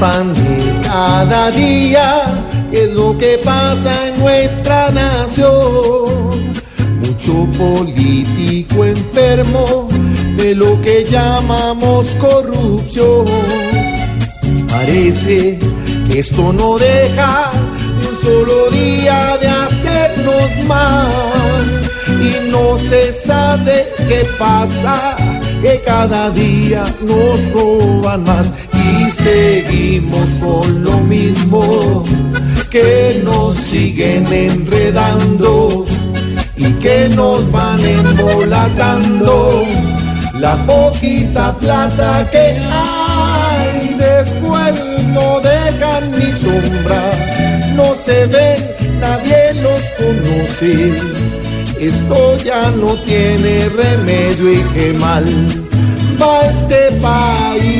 Pan cada día, es lo que pasa en nuestra nación. Mucho político enfermo de lo que llamamos corrupción. Parece que esto no deja un solo día de hacernos mal y no se sabe qué pasa, que cada día nos roban más y seguimos con lo mismo, que nos siguen enredando y que nos van embolatando la poquita plata que hay después no dejan ni sombra, no se ven, nadie los conoce. Esto ya no tiene remedio y qué mal va este país.